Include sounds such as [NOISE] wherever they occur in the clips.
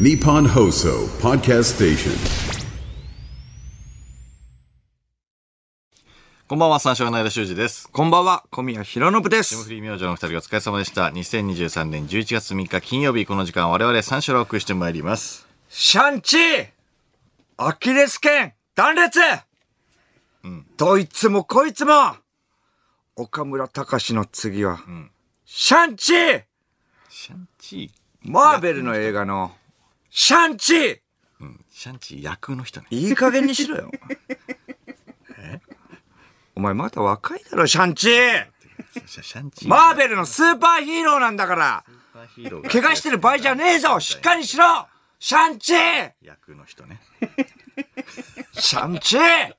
Nippon Hoso Podcast Station. こんばんは、三四郎の間修二です。こんばんは、小宮弘信です。霜降り明星のお二人お疲れ様でした。2023年11月3日金曜日、この時間我々三四郎をお送りしてまいります。シャンチーアキレス腱断裂、どいつもこいつも岡村隆史の次は、シャンチーシャンチマーベルの映画のシャンチー。ー、シャンチー役の人ね。いい加減にしろよ。[LAUGHS] お前まだ若いだろ、シャンチー。マーベルのスーパーヒーローなんだから。怪我してる場合じゃねえぞ。しっかりしろ。シャンチー。役の人ね。シャンチー。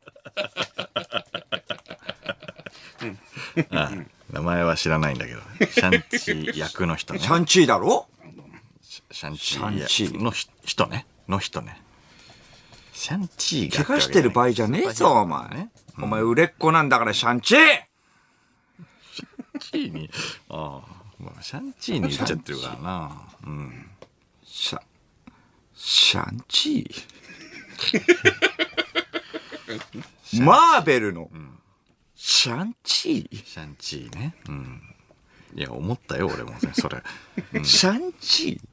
名前は知らないんだけど、シャンチー役の人ね。シャンチーだろ？シャンチシャンチーーのひ人ね。の人ね。シャンチーが。怪我してる場合じゃねえぞ、お前。ね。お前売れっ子なんだからシャンチーシャンチーに、ああ、まあ、シャンチーに言っちゃってるからな。うん。シャ、シャンチーマーベルの、シャンチシャンチーね。うん。いや、思ったよ、俺もね、それ。ーシャンチー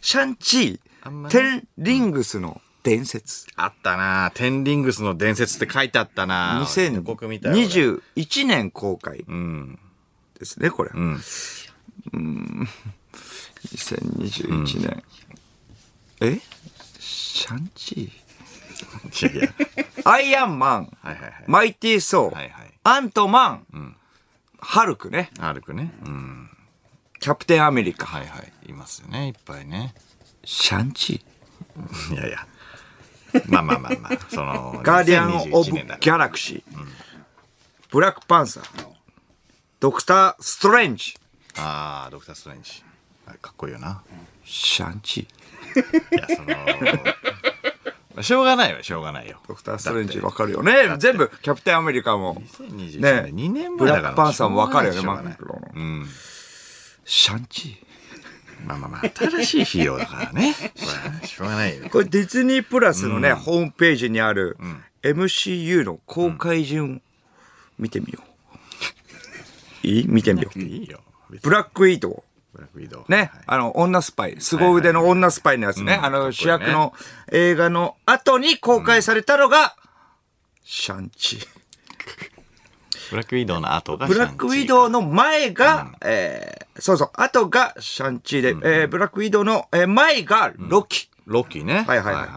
シャンチーテンリングスの伝説。あったなテンリングスの伝説って書いてあったな予告見たよ俺2021年公開うん。ですね、これ。ん2021年。え？シャンチー？いやいや。アイアンマン、はいはいはい。マイティー・ソー、はいはい。アントマン、ハルクね、アルクね。うん。キャプテンアメリカ、はいはい。いますよね、いっぱいね。シャンチいやいや。まあまあまあまあ、[LAUGHS] その、ー、ガーディアン・オブ・2021年だからギャラクシー、ブラックパンサー、ドクター・ストレンジ、ああ、ドクター・ストレンジ。あかっこいいよな。シャンチいー。や、その、しょうがないよ、しょうがないよ。ドクター・ストレンジわかるよね。全部、キャプテンアメリカも、2021ね年、2年ブ前だから。ラックパンサーもわかるよね、マークロの。うん。シャンチまあまあまあ、新しいヒーローだからね。[LAUGHS] これしょうがないよー。。これディズニープラスのね、ホームページにある、MCU の公開順、見てみよう。いい？見てみよう。いいよ。ブラックイートブラックウィドウ。ね、はいあの、女スパイ、凄腕の女スパイのやつね、あの、主役の映画の後に公開されたのが、シャンチー。ブラックウィドウの後がブラックウィドウの。の前が、えーそうそう、後がシャンチーで、えーブラックウィドウの、えー前がロキ。ロッキーね。はいはいはい。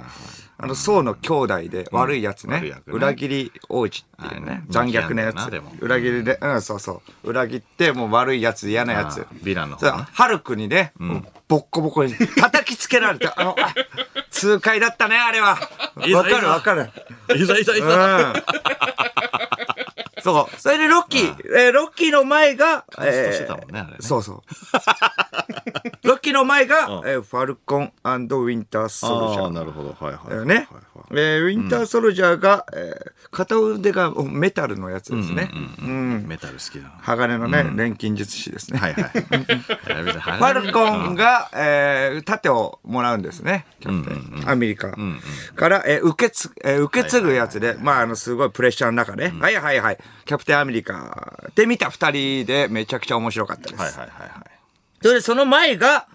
あの、宋の兄弟で悪いやつね。悪い役ね裏切り王子っていうねはい。残虐なやつ。裏切りで、うん、そうそう。裏切って、もう悪いやつ、嫌なやつヴィランの方ねハルクにね、ボッコボコに [LAUGHS] 叩きつけられて、あの、あ痛快だったね、あれは。わかるわかる。いざいざいざ。うん。そう。それでロッキー、えーロッキーの前が、カーねそうそう。ロッキーの前が、えー [LAUGHS] ファルコンウィンターソルジャー。なるほど。はいはい。だよね。えーウィンターソルジャーが、えー片腕がメタルのやつですね。うん。メタル好きだな。鋼のね、錬金術師ですね。はいはい。[LAUGHS] フファルコンが、えー盾をもらうんですね。キャプテン。アメリカから、えー受けつ、えー受け継ぐやつで、まあ、あの、すごいプレッシャーの中ね。はいはいはい。キャプテンアメリカで見た二人でめちゃくちゃ面白かったです。はいはいはいはい。それで、その前が、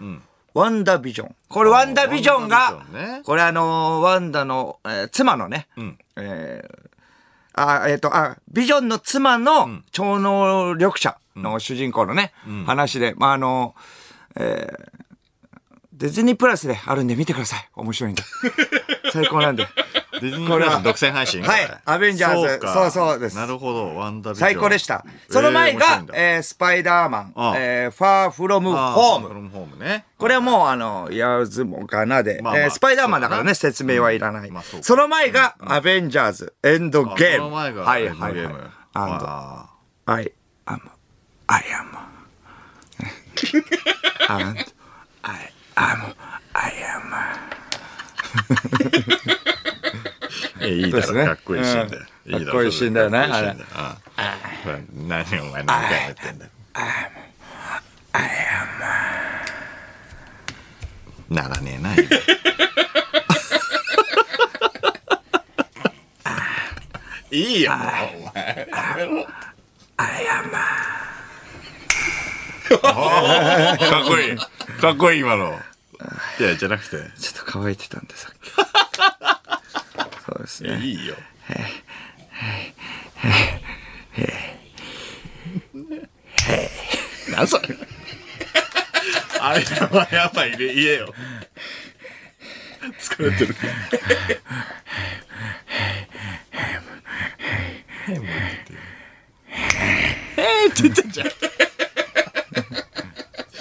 ワンダービジョン。これ、ワンダービジョンワがンね、これあのーワンダの、えー妻のね、えーあ、えっ、と、あ、ビジョンの妻の超能力者の主人公のね、話で、まあ、あの、えーディズニープラスであるんで見てください。面白いんで。[LAUGHS] 最高なんで。ディズニープラス独占配信はいアベンジャーズかそうそうですなるほど。ワンダー最高でした。その前が、えースパイダーマン、ああえーファーフロムホあームフ。ロムホームね。これはもう、あの、やらずもがなで、まえースパイダーマンだからね、説明はいらない。まあその前が、アベンジャーズ、エンドゲーム。その前がはいエンドゲームはいはい。[LAUGHS] and あ I I am, I am. ーいいだろ、ねかっこいいシーンだよ。うんいいだろかっこいいシーンだよね何お前何回も言ってんだよ。ならねえな、今いいよ、もう、お前。アイアンマ [LAUGHS] かっこいい。かっこいい、今の。いや、じゃなくて。ン。ちょっと乾いてたんで、さっき。そうですね。いいよ。なんそれ。あれやばいやばいね、言えよ。疲れてる。えーって言ってんじゃん。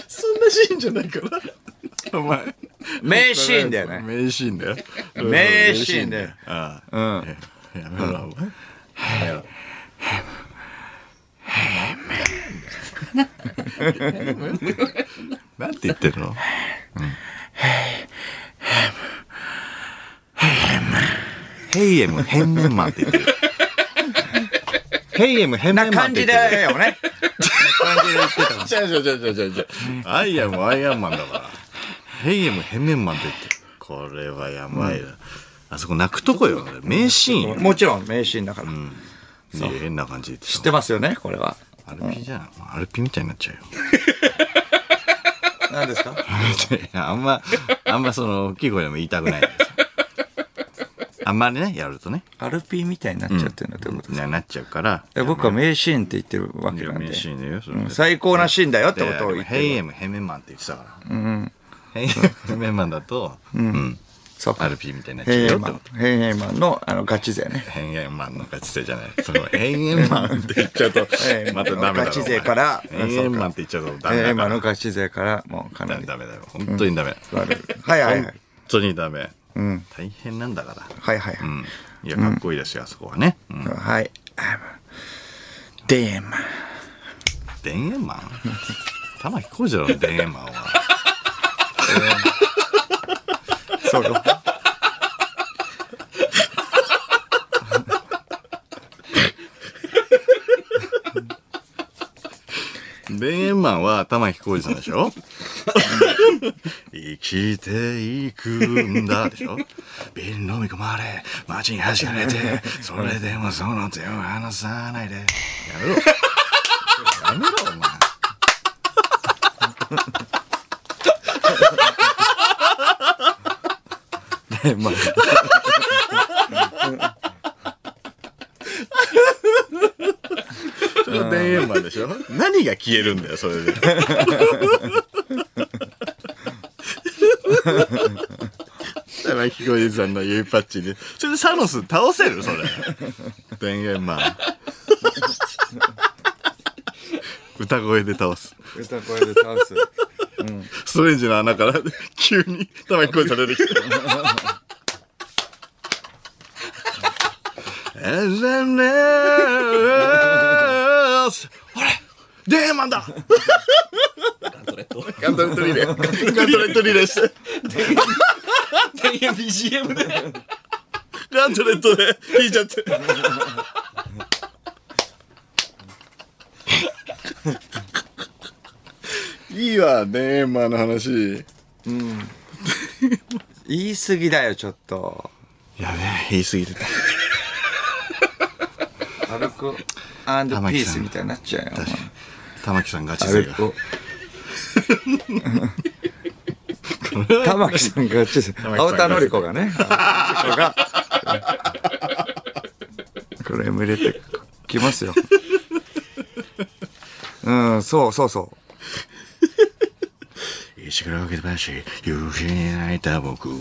そんなシーンじゃないから。お前。名シーンだよね。名シーンだよ。名シーンだよ。ああ。うん。やめろ、お前。やめろ。なんて言ってるの？ヘイエム、ヘンメンマンって言ってる。ヘイエム、ヘンメンマン感じって言ってる。だよね。感じで言ってた。違う違う違う違う違う。アイアム、アイアンマンだから。ヘイエム、ヘンメンマンって言ってる。これはやばいな。あそこ泣くとこよ。名シーンよ。もちろん名シーンだから。ね変な感じで知ってますよね、これは。アルピじゃん。アルピみたいになっちゃうよ。[LAUGHS] 何ですか？[LAUGHS] あんま、あんまその、大きい声でも言いたくない。[LAUGHS] あんまりね、やるとね、アルピーみたいになっちゃってるのってことですか、ななっちゃうから。僕は名シーンって言ってるわけなんで。名シーンだよ、うん最高なシーンだよってことを言ってる。ヘイエム、ヘメンマンって言ってたから。ヘイメンマンだと、うん。そうアルピーみたいになっちゃうよってヘイエンマン。ヘイエンマンのあのガチ勢ね。ヘイエンマンの勝ち勢じゃない。その、[LAUGHS] ヘイエンマンって言っちゃうとまたダメだろ。勝ち勢からヘイエンマンって言っちゃうとダメヘイエンマ。ンのガチ勢からもうかなり。ダメだよ。本当にダメ。はいはいはい本。当にダメ。大変なんだから。はいはいはい。うん。いや、かっこいいですよ、あそこはね。うん。はい。デイエンマン。田園マン？[LAUGHS] 玉置浩二だろ、田園マンは。そうよ。田園マンは玉置浩二さんでしょ？生きていくんだでしょ？ビル飲み込まれ、街に走られて、それでもその手を離さないで。やめろ。[LAUGHS] やめろ、お前。デイエンマン。それは田園マンでしょ？何が消えるんだよ、それで。玉置浩二さんの指パッチに。それでサノス倒せる？それ。田園マン。歌声で倒す。歌声で倒す。ストレンジの穴から [LAUGHS] 急に玉置浩二さん出てきて。あれ？デーマンだガントレットガントレットリレー。ガントレットリレーして。[LAUGHS] BGM で。ガントレットで弾いちゃって。いいわ、デーマンの話。言い過ぎだよ、ちょっと。やべえ、言い過ぎてた。歩くアンドピースみたいになっちゃうよ。玉木さんガチ歩勢が。く。玉木さんがち青田のり子がね。が。これも入れてきますよ。うん、そうそうそう。石倉をけばし、夕日に泣いた僕。[LAUGHS]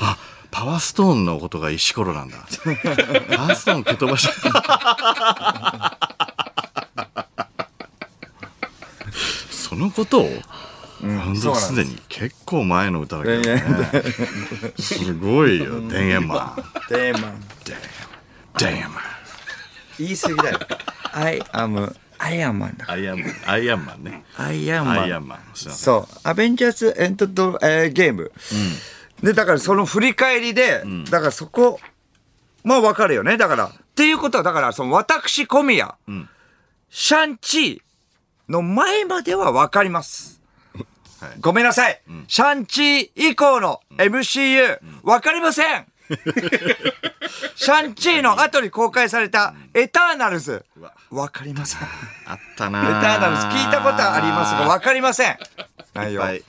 あ、パワーストーンのことが石ころなんだ。パワーストーン蹴飛ばした。そのことを、本当すでに結構前の歌だけどね。すごいよ、田園マン。テーマン。田園マン。言い過ぎだよ。I am, I am man だ。アイアンマン、アイアンマンね。アイア。ンマン。すいませんそう。アベンジャーズエントド、えーゲーム。で、だからその振り返りで、だからそこ、まあわかるよね。だから、っていうことは、だからその私小宮シャンチーの前まではわかります。[LAUGHS] ごめんなさい。シャンチー以降の MCU、わかりません。シャンチーの後に公開されたエターナルズ、わかりません。エあったタなーナルズ聞いたことはありますが、わかりません。内容。いっぱい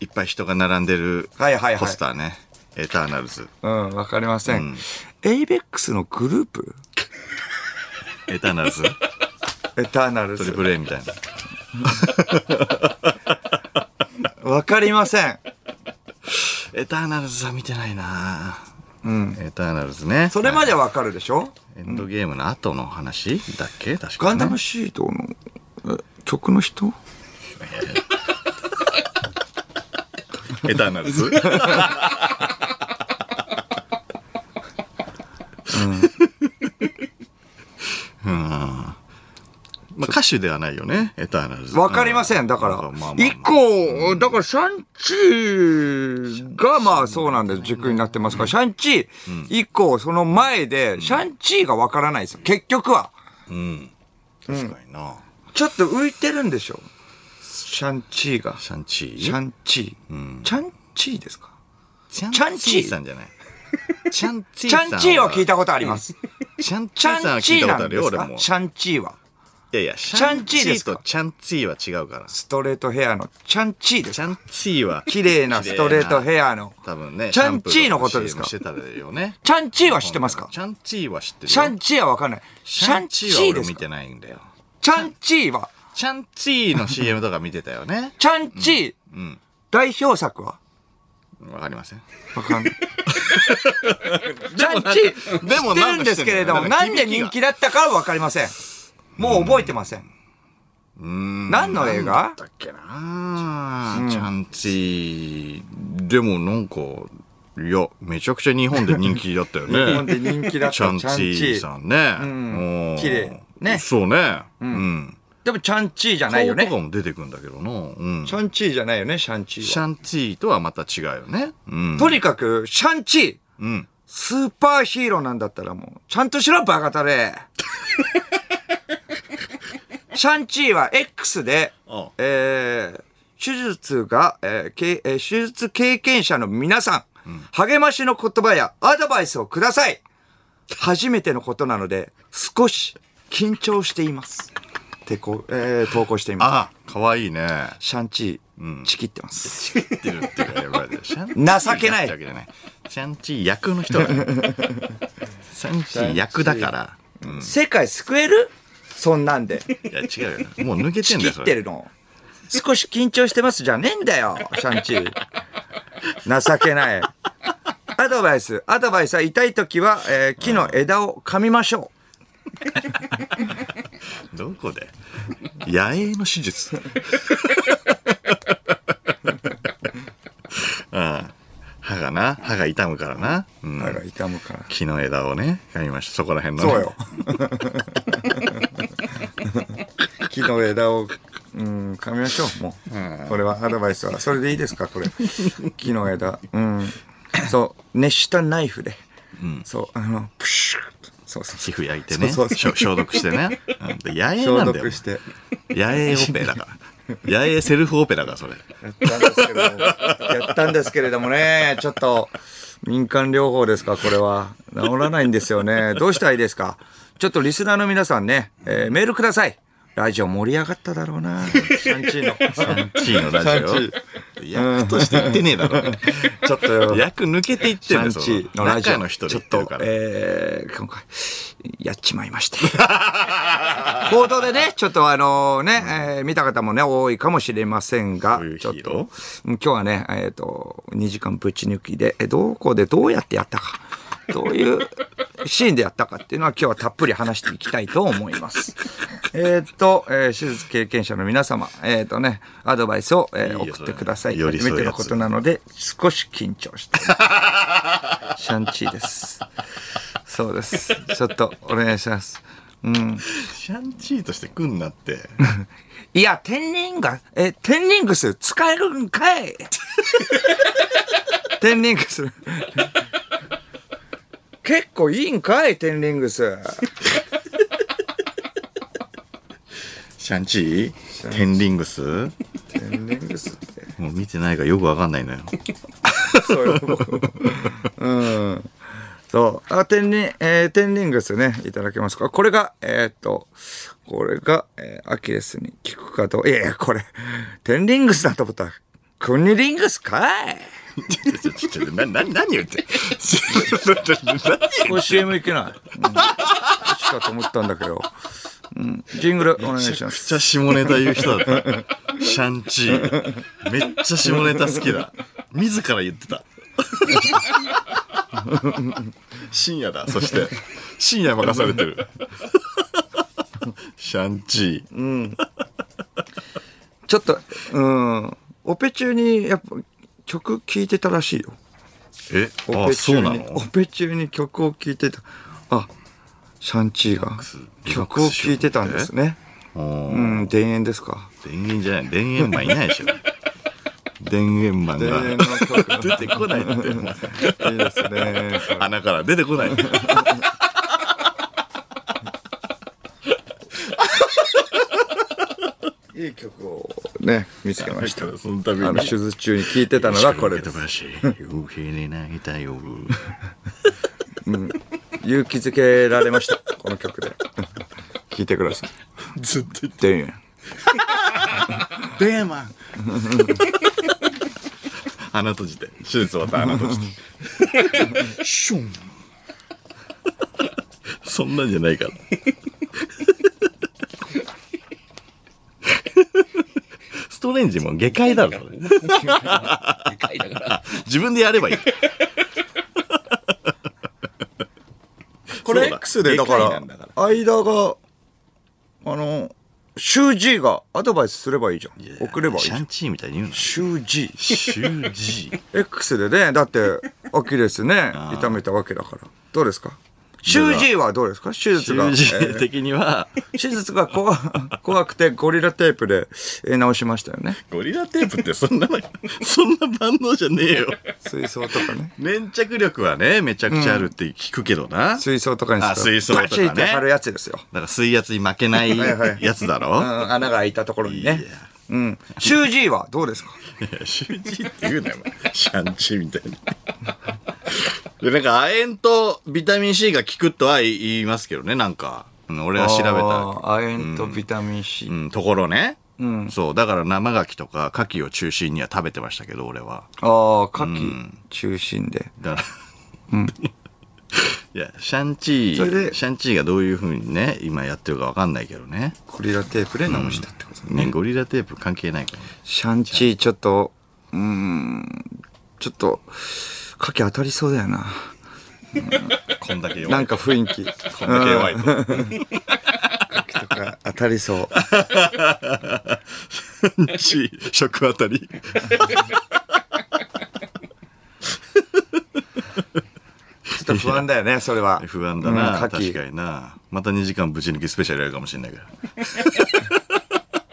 いっぱい人が並んでるはいはいはいポスターね、エターナルズうん、わかりません。エイベックスのグループ？エターナルズ？エターナルズ。トリプル A みたいなわかりません。エターナルズは見てないなうん。エターナルズね。それまでわかるでしょ？エンドゲームの後の話だっけ？確かに、ね、ガンダムシートのえ曲の人？[LAUGHS] エターナルズ？うん。まあ歌手ではないよねエターナルズ。わかりません。だから。まあまあ一個、だからシャンチーがまあそうなんです。軸になってますから、シャンチー以降、その前で、シャンチーがわからないですよ。結局は。確かにな、ちょっと浮いてるんでしょ。シャンチーが。シャンチー？シャンチー。チャンチーですか？チャンチーさんじゃないチャンチーチさんャンチーは聞いたことあります。チャンチーさんは聞いたことあるよ俺もシャンチーは。いやいやシャンチーですか？とチャンチーは違うか？らストレートヘアのチャンチーですか？チャンチーは綺麗なストレートヘアの。多分ねチャンチーのことですか？してたよね。チャンチーは知ってますか？チャンチーは知ってるよ。シャンチーはわかんない。シャンチーは俺見てないんだよ。チャンチーは、チャンチーの CM とか見てたよね。チャンチー、代表作は？わかりません。わかんない。[LAUGHS] チャンチー、でも知ってるんですけれども、なんで人気だったかはわかりません。もう覚えてません。何の映画？だっけな。チャンチー。でもなんかいやめちゃくちゃ日本で人気だったよね。[LAUGHS] 日本で人気だった。チャンチーさんね。うん。綺麗。ね。そうね。うん。でもチャンチーじゃないよね。顔と。かも出てくんだけどな。うん。シャンチーじゃないよね、シャンチーは。シャンチーとはまた違うよね。うん。とにかく、シャンチー、うん。スーパーヒーローなんだったらもう、ちゃんとしろ、バカタレ。[LAUGHS] シャンチーは X であ、えー、手術が、えーけえー手術経験者の皆さん、励ましの言葉やアドバイスをください。初めてのことなので、少し緊張しています。ってこう、えー投稿していまあかわいいね。す。シャンチー、チキってます。知ってるっていうかやばいね [LAUGHS] シャンチー情けない。シャンチー役の人だね。[LAUGHS] シャンチー役だから。世界救える？そんなんで。いや違うよもう抜けてんだよそれってるの。少し緊張してますじゃねえんだよ、シャンチー。情けない。アドバイス。アドバイスは痛い時は、えー木の枝を噛みましょ [LAUGHS] どこで？野営の手術 [LAUGHS] うん歯がな歯が痛むからな、うんう。歯が痛むから。木の枝をね噛みましたそこら辺の、ね、そうよ。[LAUGHS] 木の枝を、うん、噛みましょう、もう。これはアドバイスは。それでいいですか、これ。[LAUGHS] 木の枝。うん。そう、熱したナイフで。そう、あの、プシュッそうそうそう。皮膚焼いてねそうそうしょ消毒してね、うんで野営消なんだよ毒して。野営オペだから野営セルフオペだからそれやったんですけれども、やったんですけれどもね、ちょっと、民間療法ですか、これは。治らないんですよね。どうしたらいいですかちょっとリスナーの皆さんね、えーメールください。ラジオ盛り上がっただろうな。シャンチーの。シャンチーのラジオ役として言ってねえだろ。ちょっと、役抜けていってシャンチーのラジオ。ちょっとえー、今回、やっちまいまして。報道でね、ちょっとあのね、えー見た方もね、多いかもしれませんがどういう、ちょっと、うん今日はね、えっ、と、2時間ぶち抜きで、えどこでどうやってやったか、どういうシーンでやったかっていうのは今日はたっぷり話していきたいと思います。[LAUGHS] えっと、えー手術経験者の皆様、えっ、とね、アドバイスを、えー送ってください。初めてのことなので、少し緊張して。[LAUGHS] シャンチーです。そうです。ちょっとお願いします。うん。シャンチーとして来んなって [LAUGHS] いや、テンリンガ、え、テンリングス使えるんかいテンリングス。結構いいんかいテンリングス。シャンチー？テンリングス？テンリングスって。もう見てないからよくわかんないのよ。そうよ、僕うん。そう。あ、テンリン、えー、テンリングスね、いただけますか？これが、えーっと、これが、えーアキレスに効くかどう、いやいや、これ、テンリングスだと思ったら、クニリングスかい？な、な、何言って。これ CM いけない。うん。しかと思ったんだけど。うん。ジングルお願いしますめっ。ちゃ下ネタ言う人だった。シャンチー。めっちゃ下ネタ好きだ。自ら言ってた。深夜だ、そして。深夜任されてる。シャンチー。ちょっと、うん。オペ中に、やっぱ、曲聴いてたらしいよ。え、あ、オペ中に、そうなの？オペ中に曲を聴いてた。あ、シャンチーが曲を聴いてたんですね。うん、田園ですか。田園じゃない。田園マンいないでしょ。[LAUGHS] 田園マン田が。[LAUGHS] 出てこない。[LAUGHS] いいですね。それ鼻から出てこない。いい曲をね、見つけました。[LAUGHS] その度あの、手術中に聴いてたのがこれです。す。夕日に泣いたよ。勇気づけられました。この曲で。[LAUGHS] 聴いてください。ずっと言って。田園。田園マン。鼻閉じて。手術終わった鼻閉じて。[LAUGHS] シュン。そんなんじゃないから。ストレンジも下界だろ。それ [LAUGHS] 自分でやればいい。[LAUGHS] これ X でだから間が、あの、シュー G がアドバイスすればいいじゃん。送ればいい。シャンチーみたいに言うの。シュー G。シュージー。[LAUGHS] X でね、だって、アキレスね、痛めたわけだから。どうですか？シュー G はどうですか？手術が。シュージえー的には、ー手術が怖 [LAUGHS] 怖くてゴリラテープでえー直しましたよね。ゴリラテープってそんなの、そんな万能じゃねえよ。水槽とかね。粘着力はね、めちゃくちゃあるって聞くけどな。だか水槽とかにあ水槽とかねバチって貼るやつですよ。ら水圧に負けないはいはいやつだろうん、穴が開いたところにね。うん。シュー G はどうですか？いや、シュージーって言うなよ、シャンチーみたいに。で、なんか、亜鉛とビタミン C が効くとは言いますけどね、なんか。うん俺は調べた。亜鉛とビタミン C。うん、ところね。そう、だから生牡蠣とか牡蠣を中心には食べてましたけど、俺は。ああ、牡蠣中心で。だから、いや、シャンチそれでー、シャンチーがどういうふうにね、今やってるかわかんないけどね。ゴリラテープで直したってことね。ね、ゴリラテープ関係ないから。シャンチーちょっと、うーん、ちょっと、牡蠣当たりそうだよな。こんだけ弱い。なんか雰囲気。こんだけ弱いと。とか当たりそう。チー、食当たり。ちょっと不安だよね、それは。不安だな、うん確かにな。また2時間ぶち抜きスペシャルやるかもしれないから。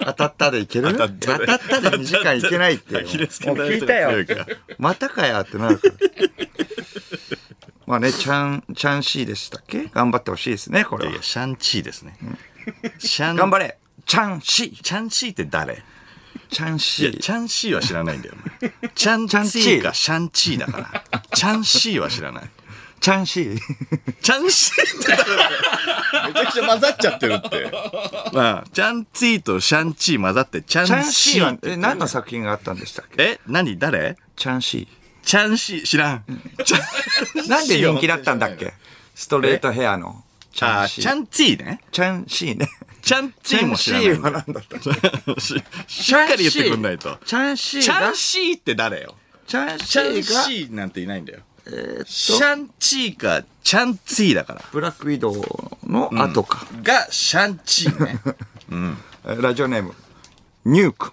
[LAUGHS] 当たったでいける？当たったで当たったで2時間いけないってよ。アキレスもう腱聞いたよ。またかやってなるから。まあね、チャン、チャンシーでしたっけ？頑張ってほしいですね、これはいや。シャンチーですね。シャン、頑張れチャンシーチャンチーって誰？チャンシーチャンシーは知らないんだよ。お前チャンチチャンチーーかシャンチーだから。チャンシーは知らない。チャンシーチャンシーってめちゃくちゃ混ざっちゃってるって。まあ、チャンチーとシャンチー混ざって、チャチャンンシーはってえ何の作品があったんでしたっけ？え何？誰？チャンシチャンシー知らん。チャンー。なんで人気だったんだっけ？ストレートヘアの。チャあンシー。チャンチーね。チャンシーね。チャンチーも知らないチャンシーは何だったししっかり言ってくんないと。チャンシーチャがンシーって誰よ？チャンシチャンーがシーなんていないんだよ。えシとャンチーかチャンツィーだから。ブラックウィドウの後か。がシャンチーね。え [LAUGHS] ーラジオネーム、ニューク。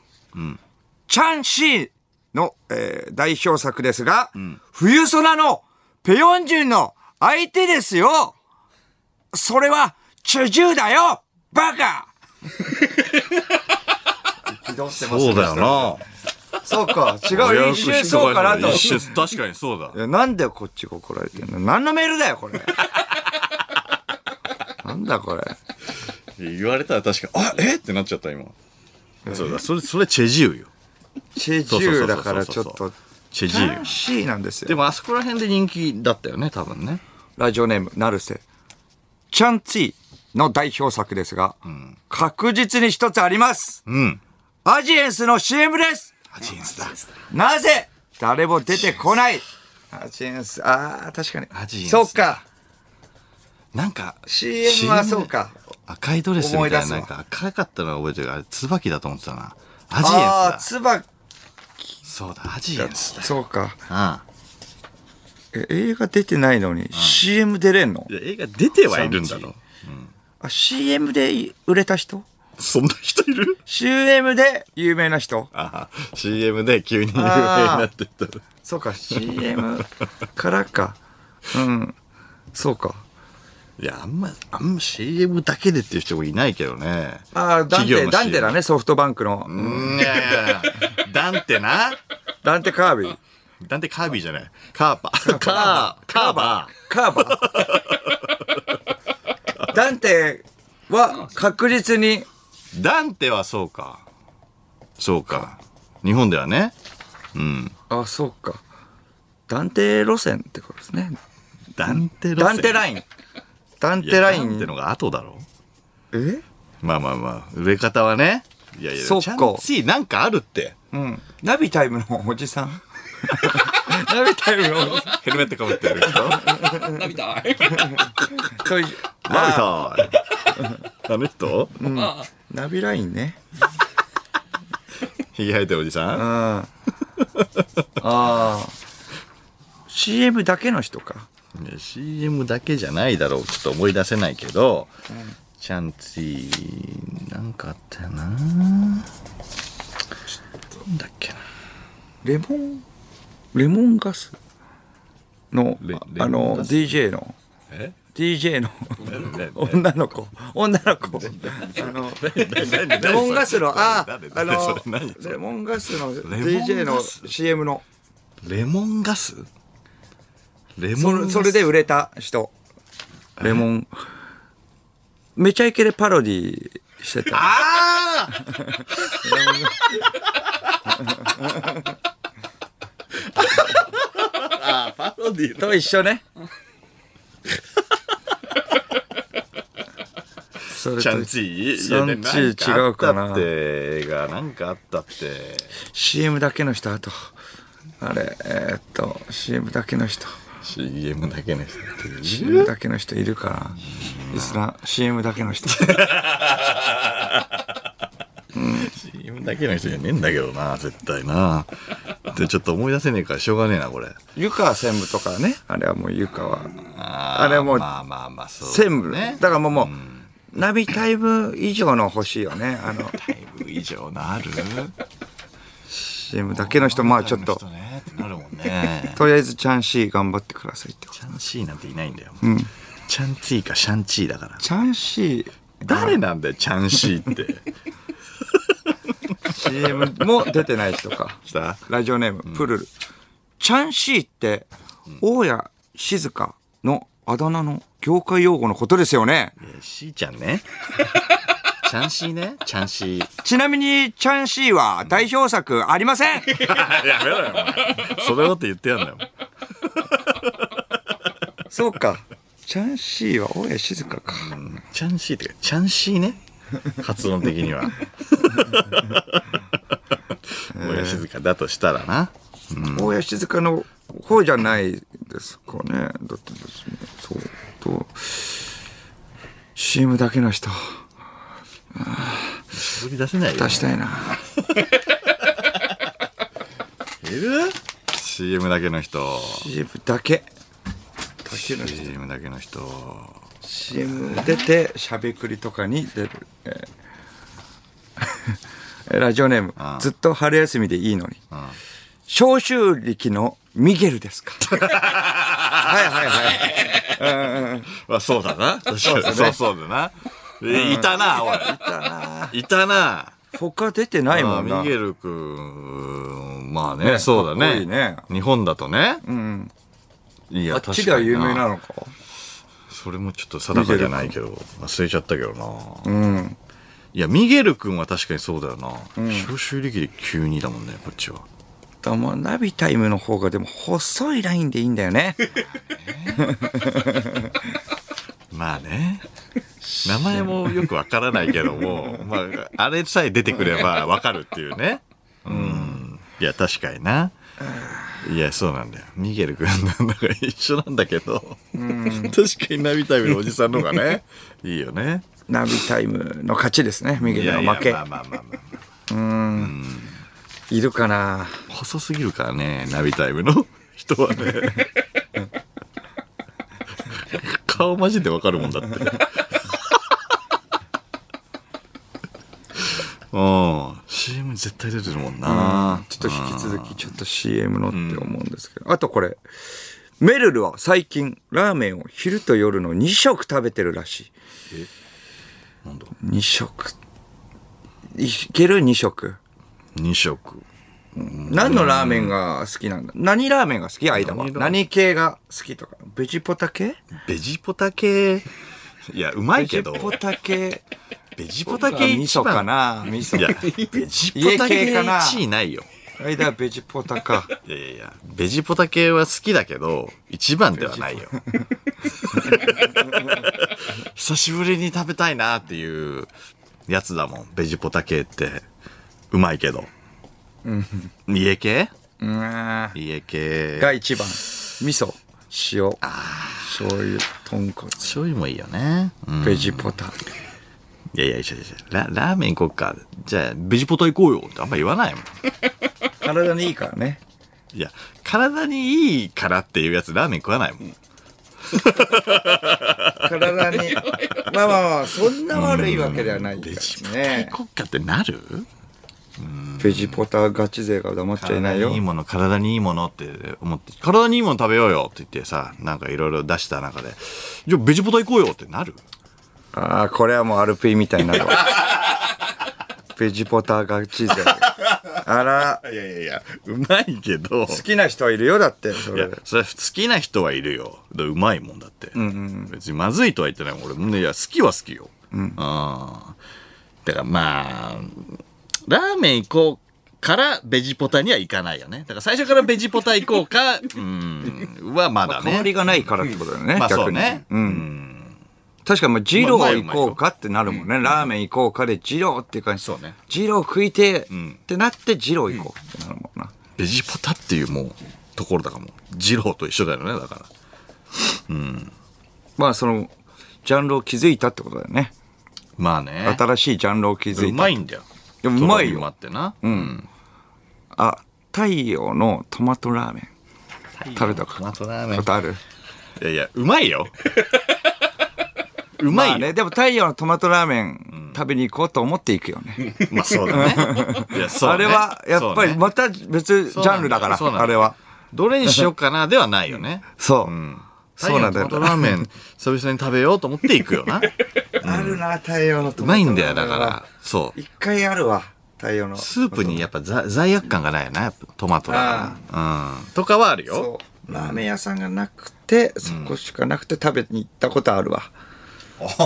チャンシーの、えー代表作ですが、冬空のペヨンジュンの相手ですよそれは、チュジュだよバカ [LAUGHS] そうだよな。そうか、違う、一瞬そうかなと。一瞬、確かにそうだ。いやなんでこっちが怒られてんの？何のメールだよ、これ。[LAUGHS] なんだこれ。言われたら確か、あ、え？ってなっちゃった今。そうだ、それ、それチェジウよ。チェジそうそうそうそうュだからちょっと。チェジウチャンシーなんですよ。でもあそこら辺で人気だったよね、多分ね。ラジオネーム、成瀬。チャンツィの代表作ですが、確実に一つあります。うん。アジエンスの CM ですアジエンスだ。なぜ誰も出てこないアジエンス、ああ、確かに。アジエンスそうか。なんか、CM はそうか。赤いドレスみたいな、なんか赤かったのは覚えてるあれ、椿だと思ってたな。アジエンスああ、だ。つば、そうだ、アジエンスだ。そうか。あえ映画出てないのに CM 出れんの？あ。いや、映画出てはいるんだろ。あ、CM で売れた人？そんな人いる ?CM で有名な人ああ、CM で急に有名になってった。[LAUGHS] そうか、CM からか。うん。そうか。いや、あんま、あんま CM だけでっていう人もいないけどね。ああ、ダンテ、ダンテだね、ソフトバンクの。うん。ダンテな？ダンテカービィ。ダンテカービィじゃない。カーパ。カー、カーバカーバー。ダンテは確実に、ー。ダンテはそうか。そうか。日本ではね。うん。あ、そうか。ダンテ路線ってことですね。ダンテ路線？ダンテライン。ダンテライン。ダンテのが後だろ。え？まあまあまあ、売れ方はね。いやいや、そっかチャンツィなんかあるって。うん。ナビタイムのおじさん？[LAUGHS] ナビタイムのおじさん。ヘルメットかぶってる人？ナビタイそう [LAUGHS] いうマビタイ。あの人？ナビラインね。[LAUGHS] ひげ生えてるおじさん？ああ。CM だけの人か。いや CM だけじゃないだろうちょっと思い出せないけど、チャンツィなんかあったよな。なんだっけな。レモン、レモンガスのあの、モンガス？DJ の、え？DJ のね [LAUGHS] 女の子、女の子。あの、レモンガスの、ああ、あの、レモンガスの DJ の CM の、レモンガス？レモそンそれで売れた人。レモン。めちゃイケでパロディしてた。あ [LAUGHS] あパロディと一緒ね。それとチャンツィチャンツィ違うかなったって映画なんかあったって。CM だけの人あと。あれえーっと CM だけの人。CM だけの人っている CM だけの人いるかな。リスナー CM だけの人。CM だけの人じゃねえんだけどな絶対な。でちょっと思い出せねえからしょうがねえなこれ。湯川専務とかね。あれはもう湯川。ああれはもうまあまあまあそう専務。ねだからもうもう、ナビタイム以上の欲しいよね。あのタイム以上のある？CM だけの人まあちょっと。人ねなるもんね。[LAUGHS] とりあえずチャンシー頑張ってくださいってこと。チャンシーなんていないんだよ、チャンツィかシャンチーだから。チャンシー。誰なんだよチャンシーって。[LAUGHS] CM も出てない人か。ラジオネーム、プルル。チャンシーって、大谷静香のあだ名の業界用語のことですよね。えしーちゃんねチャンシーねチャンシーちなみに、チャンシーは代表作ありません [LAUGHS] やめろよお前それをって言ってやんだよ [LAUGHS] そうか。チャンシーは大谷静香か。チャンシーってかチャンシーね？発音的には [LAUGHS] 親静かだとしたらな大谷静香の方じゃないですかね。だってですね、そう。と、CM だけの人、取り出せないよ出したいな。いる CM だけの人。CM だけ。だけ。の人。CM だけの人。CM 出てしゃべくりとかに出る、えー。[LAUGHS] ラジオネーム。ずっと春休みでいいのに。召集力のミゲルですか？[LAUGHS] はいはいはいまあそうだな。確かにそうそうだな。えいたなおい。いたな。いたな。他出てないもんな。まあミゲル君。まあねねそうだね。いいね。日本だとね。うんいやあっちでは有名なののか？それもちょっと定かじゃないけど、忘れちゃったけどな。うん。いや、ミゲル君は確かにそうだよな。招集力で急にだもんね、こっちは。でもナビタイムの方がでも細いラインでいいんだよね。[LAUGHS] まあね。名前もよくわからないけども、[LAUGHS] まあ、あれさえ出てくればわかるっていうね。うん。いや、確かにな。いや、そうなんだよ。ミゲル君なんだか一緒なんだけど、確かにナビタイムのおじさんの方がね、いいよね。[LAUGHS] ナビタイムの勝ちですね。右いやいやの負け。まあまあまあまあ。いるかな？細すぎるからね、ナビタイムの [LAUGHS] 人はね。[LAUGHS] 顔マジでわかるもんだって。[LAUGHS] うん。CM 絶対出てるもんな。ちょっと引き続きちょっと CM のって思うんですけど。あとこれ。メルルは最近ラーメンを昼と夜の2食食べてるらしい。なんだ？2食。いける ?2 食。2食。何のラーメンが好きなんだ？何ラーメンが好き？間は。何系が好きとか？ベジポタ系？ベジポタ系？いや、うまいベけど。ジポタ系。ベジポタ系味噌かな？味噌いや、ベジポタ系家系かな1位ないよ。間はベジポタか。いやいやいや、ベジポタ系は好きだけど、一番ではないよ。[LAUGHS] 久しぶりに食べたいなっていうやつだもん、ベジポタ系って。うまいけど。家系？うん。家系。が一番。味噌、塩、醤油、豚骨、醤油もいいよね。うんベジポタ。いやいやいやいやラ、ラーメン行こうか。じゃあ、ベジポタ行こうよってあんま言わないもん。[LAUGHS] 体にいいからね。いや、体にいいからっていうやつラーメン食わないもん。[LAUGHS] 体に。まあまあまあ、そんな悪いわけではないかベジポらタね行。こうかってなる？ベジポタガチ勢が黙っちゃいないよ体にいい。もの、体にいいものって思って、体にいいもの食べようよって言ってさ、なんかいろいろ出した中で、じゃあベジポタ行こうよってなる？ああ、これはもうアルピーみたいになるわ。[LAUGHS] ベジポタガチ勢。あら、いやいやいや、うまいけど、好きな人はいるよ、だって。そいやれ。、それ好きな人はいるよ。だうまいもんだって。別にまずいとは言ってないもん。俺もね、いや、好きは好きよ。うん。だからまあ、ラーメン行こうからベジポタには行かないよね。だから最初からベジポタ行こうか、[LAUGHS] うん、はまだね。香りがないからってことだよね。まあ逆にそうね。確かにもう二郎まあうまいうまい行こうかってなるもんね。ラーメン行こうかで二郎っていう感じ。そうね。二郎食いてえってなって二郎行こうってなるもんな。ベジポタっていうもう、ところだからもう、二郎と一緒だよね、だから。まあその、ジャンルを築いたってことだよね。まあね。新しいジャンルを築いた。うまいんだよ。でもうまいよってな。うん。あ、太陽のトマトラーメン。食べたトマトラーメンことある？いやいや、うまいよ。[LAUGHS] うまいよ。あね。でも太陽のトマトラーメン食べに行こうと思っていくよね。まあそうだね。[LAUGHS] いや、そうねあれはやっぱそうねりまた別ジャンルだから、そうなんだあれは。どれにしようかなではないよね。そう。ん。そうなんだよトマトラーメン、[LAUGHS] 久々に食べようと思っていくよな。[LAUGHS] あるな、太陽のトうマトラーメンは。まいんだよ、だから。そう。一回あるわ、太陽の。スープにやっぱざ罪悪感がないよな、トマトだから。うん。とかはあるよ。ラーメン屋さんがなくて、そこしかなくて食べに行ったことあるわ。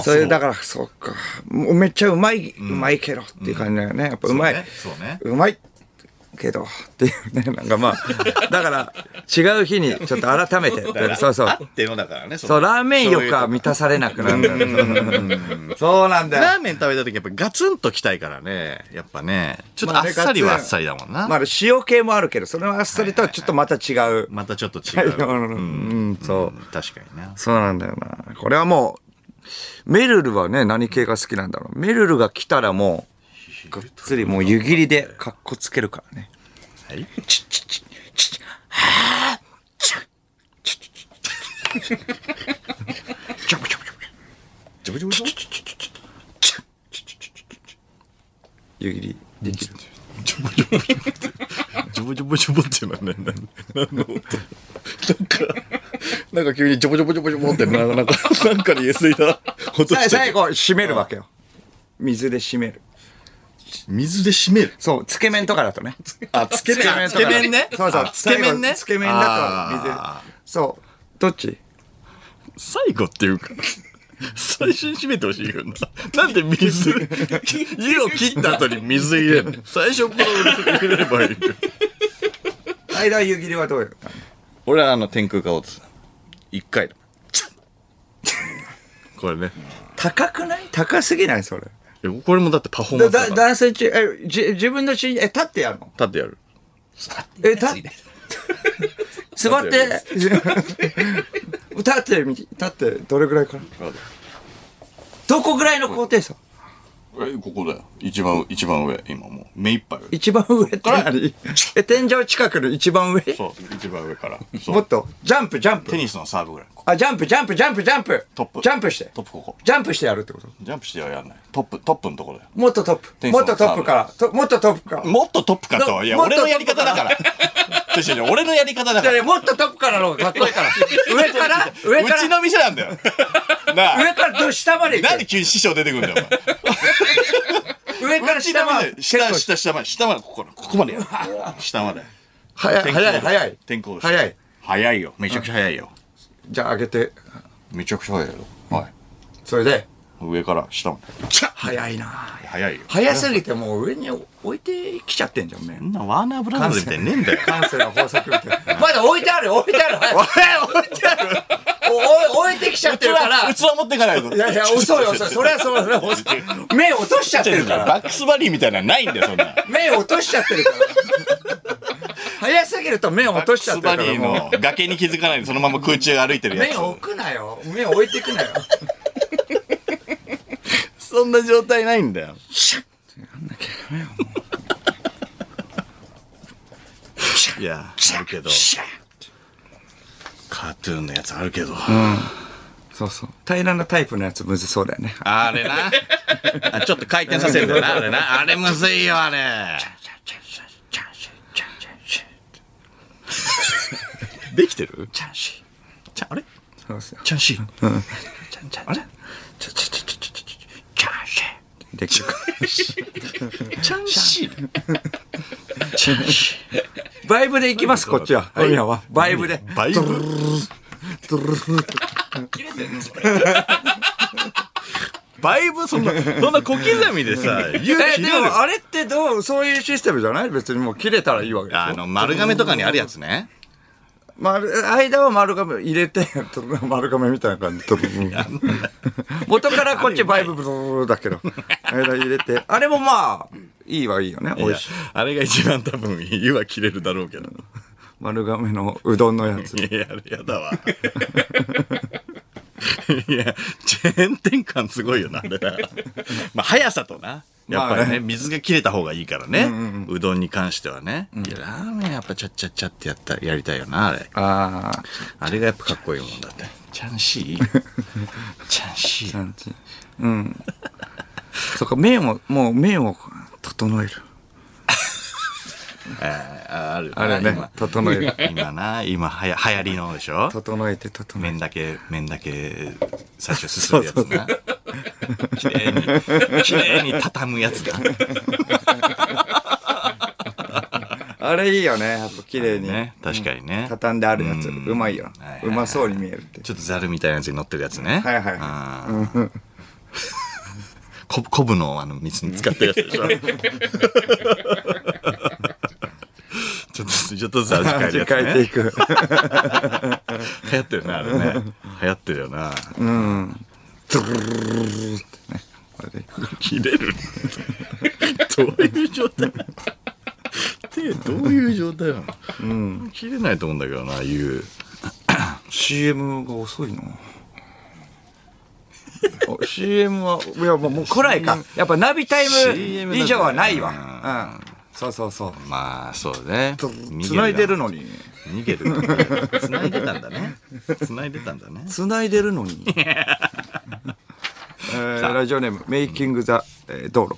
それだから、そうか。めっちゃうまい、うまいけどっていう感じだよね。やっぱうまい。そうね。うまいけどっていうね、なんかまあ、だから違う日にちょっと改めて、そうそうあ。ってのだからね。そそう、のラーメン欲は満たされなくなるんだよ。そうなんだよ。ラーメン食べた時やっぱガツンときたいからね。やっぱね。ちょっとあっさりはあっさりだもんな。まあ、塩系もあるけど、そのあっさりとはちょっとまた違う。またちょっと違う。の [LAUGHS] うん、そう。確かにな。そうなんだよな。これはもう、メルルはね、何系が好きなんだろう。メルルが来たらもう、がっつりもう湯切りでかっこつけるからね。はい。ちチッちッはあちッチちチッちッょッちょチちょッちょチちょッちょチちょッチッチッチッチッチッチッチッチッチッチッチッチッチッってチッチッチッなんかッチッ急にチッチッチッチッチッチッってなッかなチかチッチッチッチ最後ッめるわけよ水でッめる水で締める。そう、つけ麺とかだとね。あ、つけ麺、あつけ麺ね。そうそうあ、つけ麺ね。つけ麺だと水あそう。どっち？最後っていうか、最初に締めてほしいよな。なんで水、湯を切った後に水入れるの？最初から入れればいいよ。間湯切りはどうよ？俺はあの天空買おうとした。一回だ。これね。高くない？高すぎない？それ。これもだってパフォーマンスだから。男性中、え、じ、自分の身、え、立ってやるの？立ってやる。え、立って、[LAUGHS] 座って、立ってみ、[LAUGHS] 立って、どれぐらいから？どこぐらいの高低差？え、ここだよ。一番、一番上。今もう、目いっぱい。一番上って何？え、天井近くの一番上？そう、一番上から。そう。もっと、ジャンプ、ジャンプテ。ニスのサーブぐらい。あ、ジャンプ、ジャンプ、ジャンプ、ジャンプ。トップジャンプして。トップここ。ジャンプしてやるってこと？ジャンプしてはやんない。トップ、トップのところだよ。もっとトップ。テニスのもっとトップから。ともっとトップから。もっとトップかと。いや、もっと俺のやり方だから。俺のやり方だから。もっとトップからの方がかっこいいから。[LAUGHS] 上から上からうちの店なんだよ。なあ。上からど下まで行なんで急に師匠出てくるんだよ、お前。く。[LAUGHS] 上から下まで。下、下、下まで、下まで、ここ、ここまで。下まで。早い、早い、早い。天候。早い。早いよ。めちゃくちゃ早いよ。じゃあ上げて。めちゃくちゃ早いよ。はい。それで。上から下まで。早いな早いよ。早すぎてもう上に置いてきちゃってんじゃん、ねそ。んなワーナーブラザーズみたいにねえんだよ。感性の法則みたいな。まだ置いてある、置いてある。[LAUGHS] 置いてある置いてきちゃってるから。器持ってかないと。いやいや、遅い遅い。それはそれは。目落としちゃってるから。バックスバリーみたいなのないんだよ、そんな。目落としちゃってるから。早すぎると目を落としちゃってるから。もの崖に気づかないでそのまま空中歩いてるうやつ。目を置くなよ。目を置いてくなよ。そんな状態ないんだよ。いや、あるけど、カートゥーンのやつあるけど。そうそう。平らなタイプのやつむずそうだよね。あれな。あちょっと回転させるんだよな、あれな。あれむずいよ、あれ。できてる？チャンシちゃ、あれ？ー。そうですよ。チャンシー。あれ？ちょちょちょちょちょちょチャンシー。できるか。チャンシー。チャンシー。バイブでいきます、こっちは。今夜は。バイブで。バイブバイブそんな、そんな小刻みでさ、言うえ、切れるでもあれってどう、そういうシステムじゃない？別にもう切れたらいいわけでしょあの、丸亀とかにあるやつね。丸、間は丸亀入れて、[LAUGHS] 丸亀みたいな感じ。[LAUGHS] 元からこっちバイブブルだけど、間入れて。あれもまあ、いいはいいよね。美味しい。あれが一番多分、湯は切れるだろうけど。[LAUGHS] 丸亀のうどんのやつ。いや、あれやだわ。いや、チェーン転換すごいよな、あれな。まあ、速さとな。やっぱりね、水が切れた方がいいからね。うどんに関してはね。いや、ラーメンやっぱチャッチャッチャってやった、やりたいよな、あれ。ああ、あれがやっぱかっこいいもんだって。チャンシー [LAUGHS] チャンシー。うん。そっか、麺を、もう麺を整える。ああるあれね今整える。今な、今はや流行りのでしょ？整えて整えて。麺だけ、麺だけ最初すするやつな。綺麗に、綺麗に畳むやつな。あれいいよね。やっぱ綺麗に。ね、確かにね。畳んであるやつ。うんうまいよはいはいはい。うまそうに見えるって。ちょっとザルみたいなやつに乗ってるやつね。はいはいあーこ昆布のあの水に使ってるやつでしょ？ちょっと、ちょっとずつ味変えるやつ、ね。[LAUGHS] 変えていく。[LAUGHS] 流行ってるな、あれね。流行ってるよな。ドゥルルルルルルってね。これで切れるどういう状態手どういう状態なのうん。切れないと思うんだけどな、言う。CM が遅いな。お CM は、いやもうもう来ないか。やっぱナビタイム以上はないわ。うん。そうそうそう。まあ、そうね。繋いでるのに。逃げる。繋いでたんだね。繋いでたんだね。繋いでるのに。えーラジオネーム、メイキングザ、えー道路。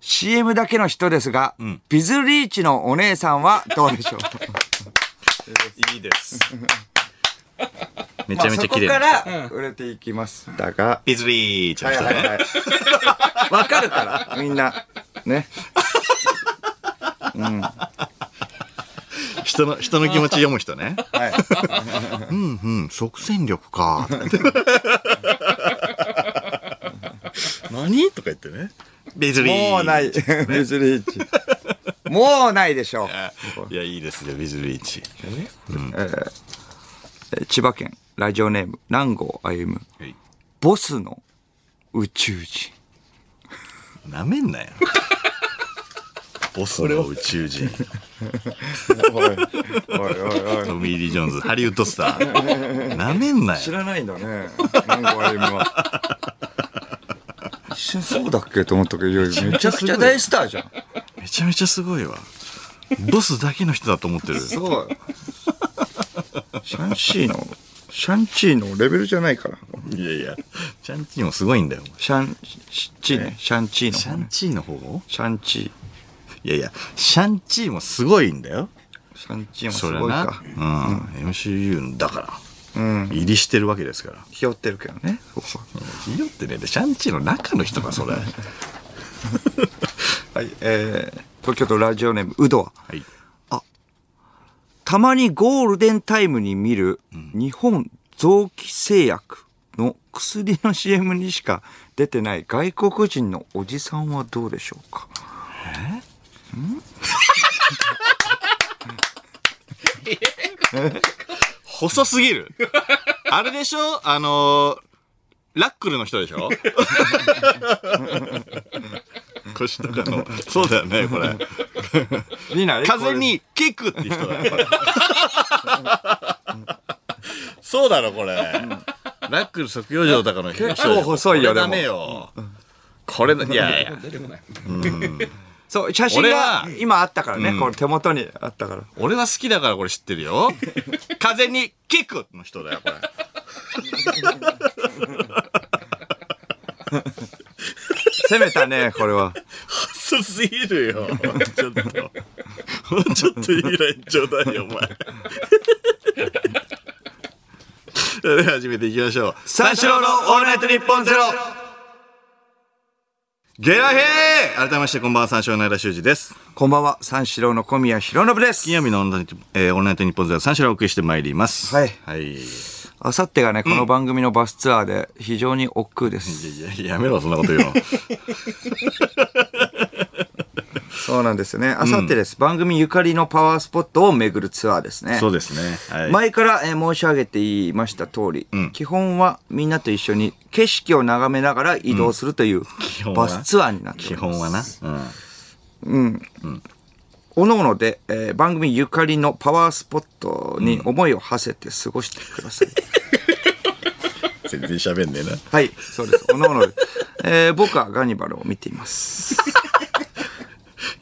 CM だけの人ですが、ビズリーチのお姉さんはどうでしょう？[LAUGHS] いいです。めちゃめちゃ綺麗まあな。そこから売れていきます。だが、ビズリーチの人ね。はいはいはい。わかるから、みんな。ね。人の、人の気持ち読む人ね。はい。うんうん、即戦力か。何？とか言ってね。ビズリー。もうない。ビズリーチ。もうないでしょう。いや、いいですよ、ビズリーチ。えー千葉県、ラジオネーム、南郷歩夢。はいボスの宇宙人。なめんなよ。ボスの宇宙人。おいおいおいおい。トミー・リー・ジョーンズ、ハリウッドスター。[LAUGHS] なめんなよ。知らないんだね。一瞬そうだっけと思ったけど、いやめちゃくちゃ大スターじゃん。めちゃめちゃすごいわ。ボスだけの人だと思ってる。そう。シャンシーの、シャンチーのレベルじゃないから。いやいや、シャンチーもすごいんだよ。シャンチーね。シャンチーの方ね。シャンチーの方？シャンチー。いやいや、シャンチーもすごいんだよ。シャンチーもす。ごいか。うん。MCU だから。入りしてるわけですから。ひよってるけどね。ひよってね、でシャンチーの中の人がそれ。は [LAUGHS] はい。えー、東京都ラジオネーム、うどわ。い。たまにゴールデンタイムに見る日本臓器製薬の薬の CM にしか出てない外国人のおじさんはどうでしょうか？細すぎる。あれでしょ？あのー、ラックルの人でしょ？[LAUGHS] 腰とかの。そうだよね、これ。みんな風にキックって人だよ、これ。そうだろ、これ。ラックル測量場とかの人結構細いよこれダメよ。これだ、いやいや。そう、写真が今あったからね、これ手元にあったから。俺は好きだからこれ知ってるよ。[LAUGHS] 風にキックの人だよ、これ。[LAUGHS] 攻めたね、これは。細すぎるよ。ちょっと。もうちょっといいラインちょうだいよ、お前。[LAUGHS] それでは始めていきましょう。三四郎のオールナイトニッポンゼロゲラヘー改めましてこんばんは、三四郎の間修二です。こんばんは、三四郎の小宮弘信です金。曜日のオンライト、えー、オンライト日本ゼロ三四郎をお送りしてまいります。はいはい。いあさってがね、この番組のバスツアーで非常に億劫です。やいや、やめろ、そんなこと言うの。[LAUGHS] そうなんですよね。あさってです、番組ゆかりのパワースポットを巡るツアーですね。そうですね。はい。前から、えー申し上げていました通り、基本はみんなと一緒に景色を眺めながら移動するという本は？バスツアーになってお基ります。本はな？うん。おのおので、えー番組ゆかりのパワースポットに思いを馳せて過ごしてください。[LAUGHS] 全然喋んねえな。はい、そうです。おのおので。えー僕はガニバルを見ています。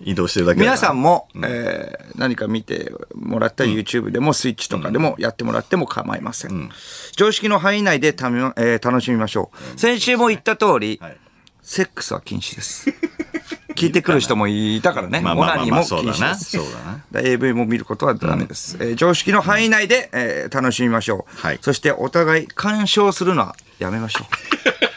移動してるだけ皆さんも、えー何か見てもらったら YouTube でもスイッチとかでもやってもらっても構いません。常識の範囲内でため、えー楽しみましょう。先週も言った通り、はい。セックスは禁止です。[LAUGHS] 聞いてくる人もいたからね。まあまも禁そうだな。うだな。AV も見ることはダメです、えー常識の範囲内で、えー楽しみましょう、はい。そしてお互い干渉するのはやめましょう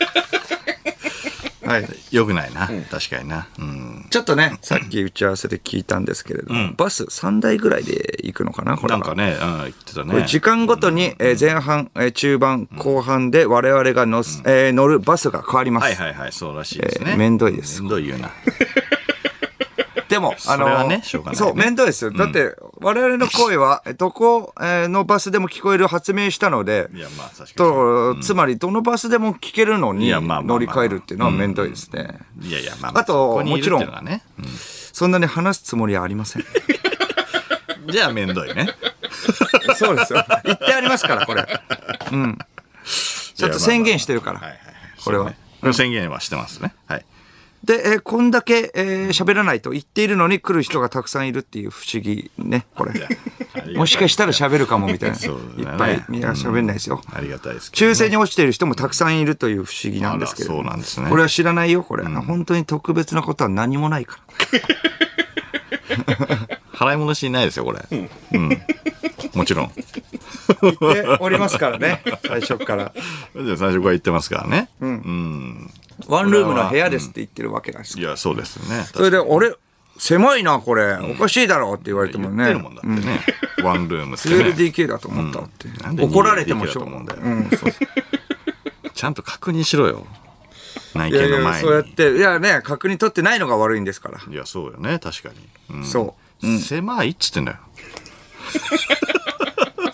はいよくないな。確かにな。うん。ちょっとねさっき打ち合わせで聞いたんですけれども、バス3台ぐらいで行くのかなこれはなんかね、うん、言ってたね。時間ごとに、えー前半、えー中盤後半で我々が乗す、えー乗るバスが変わります、はいはいはい、そうらしいですね。えーめんどいですめんどい言うな。でも、あのそれはねしょうがないねそう、面倒ですよ。だって、我々の声は、[LAUGHS] えどこえーのバスでも聞こえる発明したので、いや、まあ確かに。と、つまり、どのバスでも聞けるのに乗り換えるっていうのは面倒いですね。いやいや、まあまあ、あとそこにいるっていうのはね。そんなに話すつもりはありません。う [LAUGHS] んじゃあ、めんどいね。[LAUGHS] そうですよ。言ってありますから、これ。うん。ちょっと宣言してるから。はいはいはい。これは宣言はしてますね。はい。で、えーこんだけえー喋、らないと言っているのに来る人がたくさんいるっていう不思議ね、これ。もしかしたら喋るかもみたいな。そうだねいっぱいみんな喋んないですよ。ありがたいですね抽選に落ちている人もたくさんいるという不思議なんですけれどそうなんですねこれは知らないよ、これ。本当に特別なことは何もないから。払い戻しないですよ、これ。うん。もちろん。言っておりますからね、最初から。[LAUGHS] 最初から言ってますからね。ワンルームの部屋ですって言ってるわけなんですよ。いや、そうですね。それで俺、狭いな、これ。おかしいだろうって言われてもね。言ってるもんだってね。ワンルームってね。2LDK だと思ったって。なんで怒られてもしょ 2LDK だと思うんだようん、そうそうちゃんと確認しろよ。内いやいや、見の前に。そうやって、いやね、確認取ってないのが悪いんですから。いや、そうよね、確かに。うんそう。うん、狭いっつってんだよ。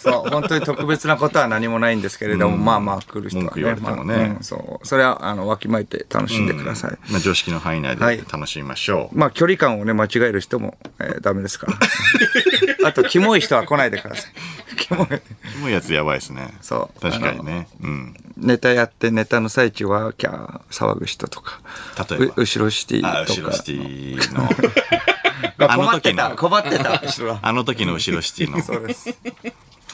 そう、本当に特別なことは何もないんですけれども、まあまあ来る人はね。文句言われてもねまあうんそう。それは、あの、わきまえて楽しんでください。まあ、常識の範囲内はいで楽しみましょう。まあ、距離感をね、間違える人も、えーダメですから。[LAUGHS] あと、キモい人は来ないでください。[LAUGHS] キモい。もうやつやばいですね。そう確かにね。うん。ネタやってネタの最中はキャー騒ぐ人とか例えば？う後ろシティとかあ、後ろシティの。[LAUGHS] があの困ってた時の困ってた後ろあの時の後ろシティのフそうです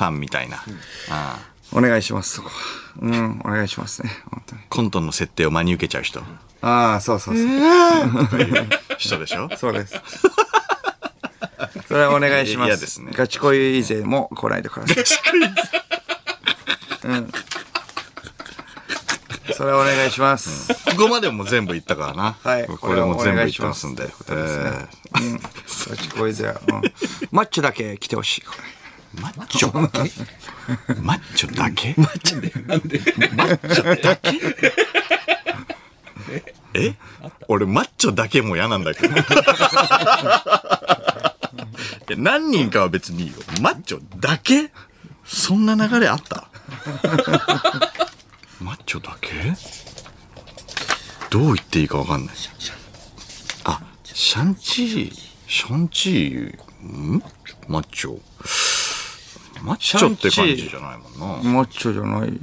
ァンみたいな。ああ。お願いしますそこは。うんお願いしますね本当に。コントの設定を真に受けちゃう人。ああそうそうそう。[LAUGHS] 人でしょ？そうです。それはお願いします。すね。ガチ恋勢も来ないでください。うん。それはお願いします、ここまでも全部言ったからな。はい。これも全部言ってますんで。これはお願いしますうん。ガチ恋勢は、うん、[LAUGHS] マッチョだけ来てほしいマッチョ？だけマッチョだけ？マッチョでなんで？マッチョだけ？え？俺マッチョだけも嫌なんだけど。[LAUGHS] 何人かは別にいいよ。マッチョだけ？そんな流れあった？マッチョだけ？どう言っていいかわかんない。あ、シャンチー、シャンチー、ん？マッチョ。マッチョって感じじゃないもんな。マッチョじゃない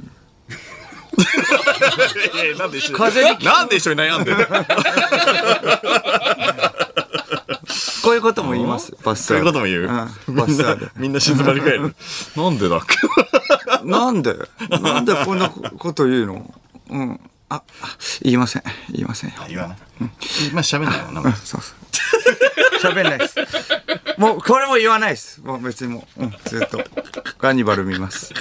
えなんで一緒に風邪なんで一緒に悩んでるこういうことも言います。バスそういうことも言う、うん、バみんなスツアーで。みんな静まり返る。[LAUGHS] なんでだっけ？[LAUGHS] なんで？なんでこんなこと言うの？うん。あ、あ言いません。言いませんよ。言わない。今喋んないよ、名前。そうそう。[LAUGHS] 喋んないです。もう、これも言わないです。もう別にもう、うん、ずっと。ガンニバル見ます。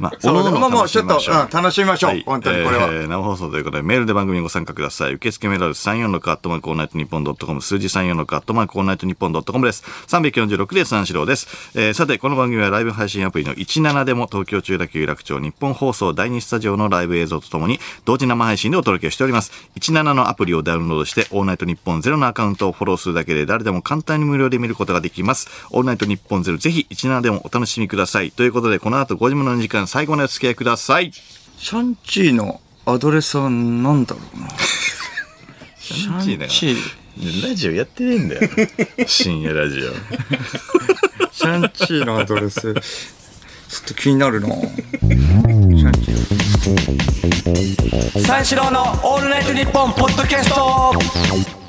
まあ、そうおのおのもうちょっと、楽しみましょうん、楽しみましょう。はい本当にこれは。えー生放送ということで、メールで番組にご参加ください。受付メールアドレス346アットマークオールナイトニッポンドットコム、数字346アットマークオールナイトニッポンドットコムです。346で三四郎です。えーさて、この番組はライブ配信アプリの17でも東京中田区有楽町日本放送第2スタジオのライブ映像とともに同時生配信でお届けしております。17のアプリをダウンロードして、オールナイトニッポンゼロのアカウントをフォローするだけで誰でも簡単に無料で見ることができます。オールナイトニッポンゼロぜひ17でもお楽しみください。ということで、この後5時の時間最後のお付き合いください。シャンチーのアドレスは何だろうな。シャンチーだよ。ラジオやってねえんだよ。深夜ラジオ。シャンチーのアドレス。ちょっと気になるな。シャンチー。三四郎のオールナイトニッポンポッドキャスト